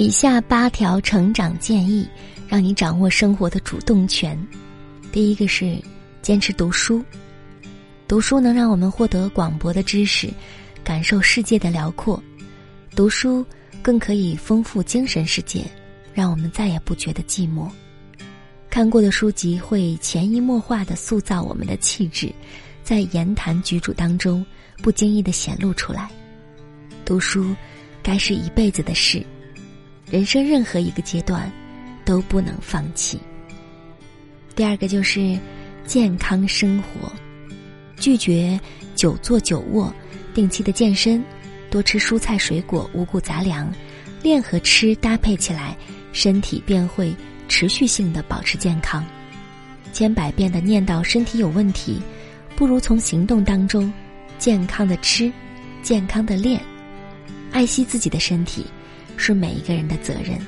以下八条成长建议，让你掌握生活的主动权。第一个是坚持读书，读书能让我们获得广博的知识，感受世界的辽阔。读书更可以丰富精神世界，让我们再也不觉得寂寞。看过的书籍会潜移默化的塑造我们的气质，在言谈举止当中不经意的显露出来。读书该是一辈子的事。人生任何一个阶段，都不能放弃。第二个就是健康生活，拒绝久坐久卧，定期的健身，多吃蔬菜水果、五谷杂粮，练和吃搭配起来，身体便会持续性的保持健康。千百遍的念叨身体有问题，不如从行动当中健康的吃，健康的练，爱惜自己的身体。是每一个人的责任。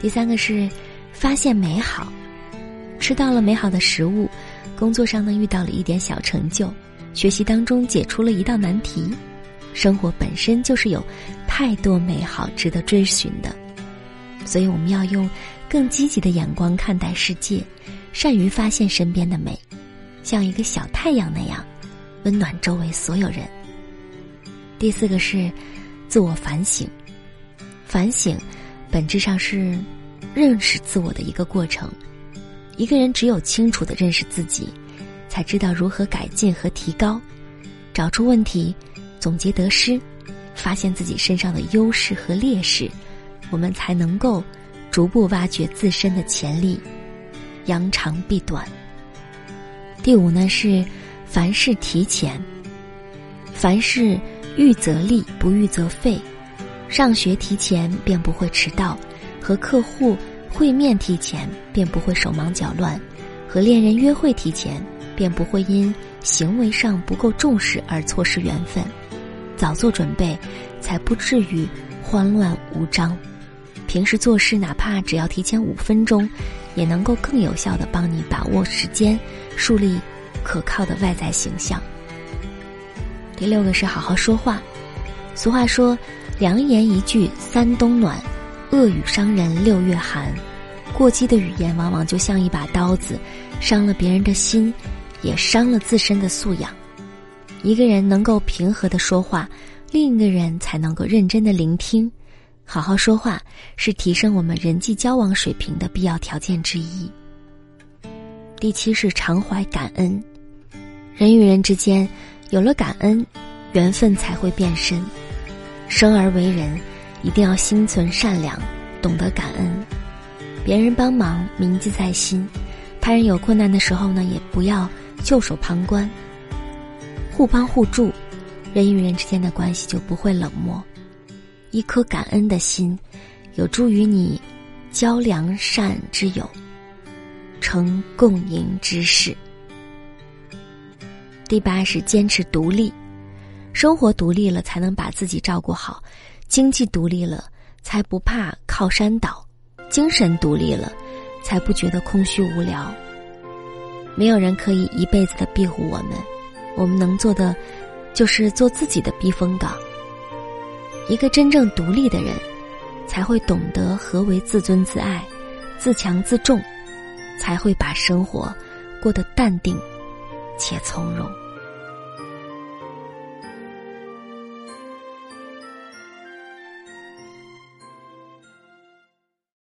第三个是发现美好，吃到了美好的食物，工作上呢遇到了一点小成就，学习当中解除了一道难题，生活本身就是有太多美好值得追寻的，所以我们要用更积极的眼光看待世界，善于发现身边的美，像一个小太阳那样温暖周围所有人。第四个是自我反省。反省，本质上是认识自我的一个过程。一个人只有清楚的认识自己，才知道如何改进和提高，找出问题，总结得失，发现自己身上的优势和劣势，我们才能够逐步挖掘自身的潜力，扬长避短。第五呢是凡事提前，凡事预则立，不预则废。上学提前便不会迟到，和客户会面提前便不会手忙脚乱，和恋人约会提前便不会因行为上不够重视而错失缘分。早做准备，才不至于慌乱无章。平时做事哪怕只要提前五分钟，也能够更有效的帮你把握时间，树立可靠的外在形象。第六个是好好说话。俗话说。良言一句三冬暖，恶语伤人六月寒。过激的语言往往就像一把刀子，伤了别人的心，也伤了自身的素养。一个人能够平和的说话，另一个人才能够认真的聆听。好好说话是提升我们人际交往水平的必要条件之一。第七是常怀感恩，人与人之间有了感恩，缘分才会变深。生而为人，一定要心存善良，懂得感恩。别人帮忙铭记在心，他人有困难的时候呢，也不要袖手旁观。互帮互助，人与人之间的关系就不会冷漠。一颗感恩的心，有助于你交良善之友，成共赢之事。第八是坚持独立。生活独立了，才能把自己照顾好；经济独立了，才不怕靠山倒；精神独立了，才不觉得空虚无聊。没有人可以一辈子的庇护我们，我们能做的，就是做自己的避风港。一个真正独立的人，才会懂得何为自尊自爱、自强自重，才会把生活过得淡定且从容。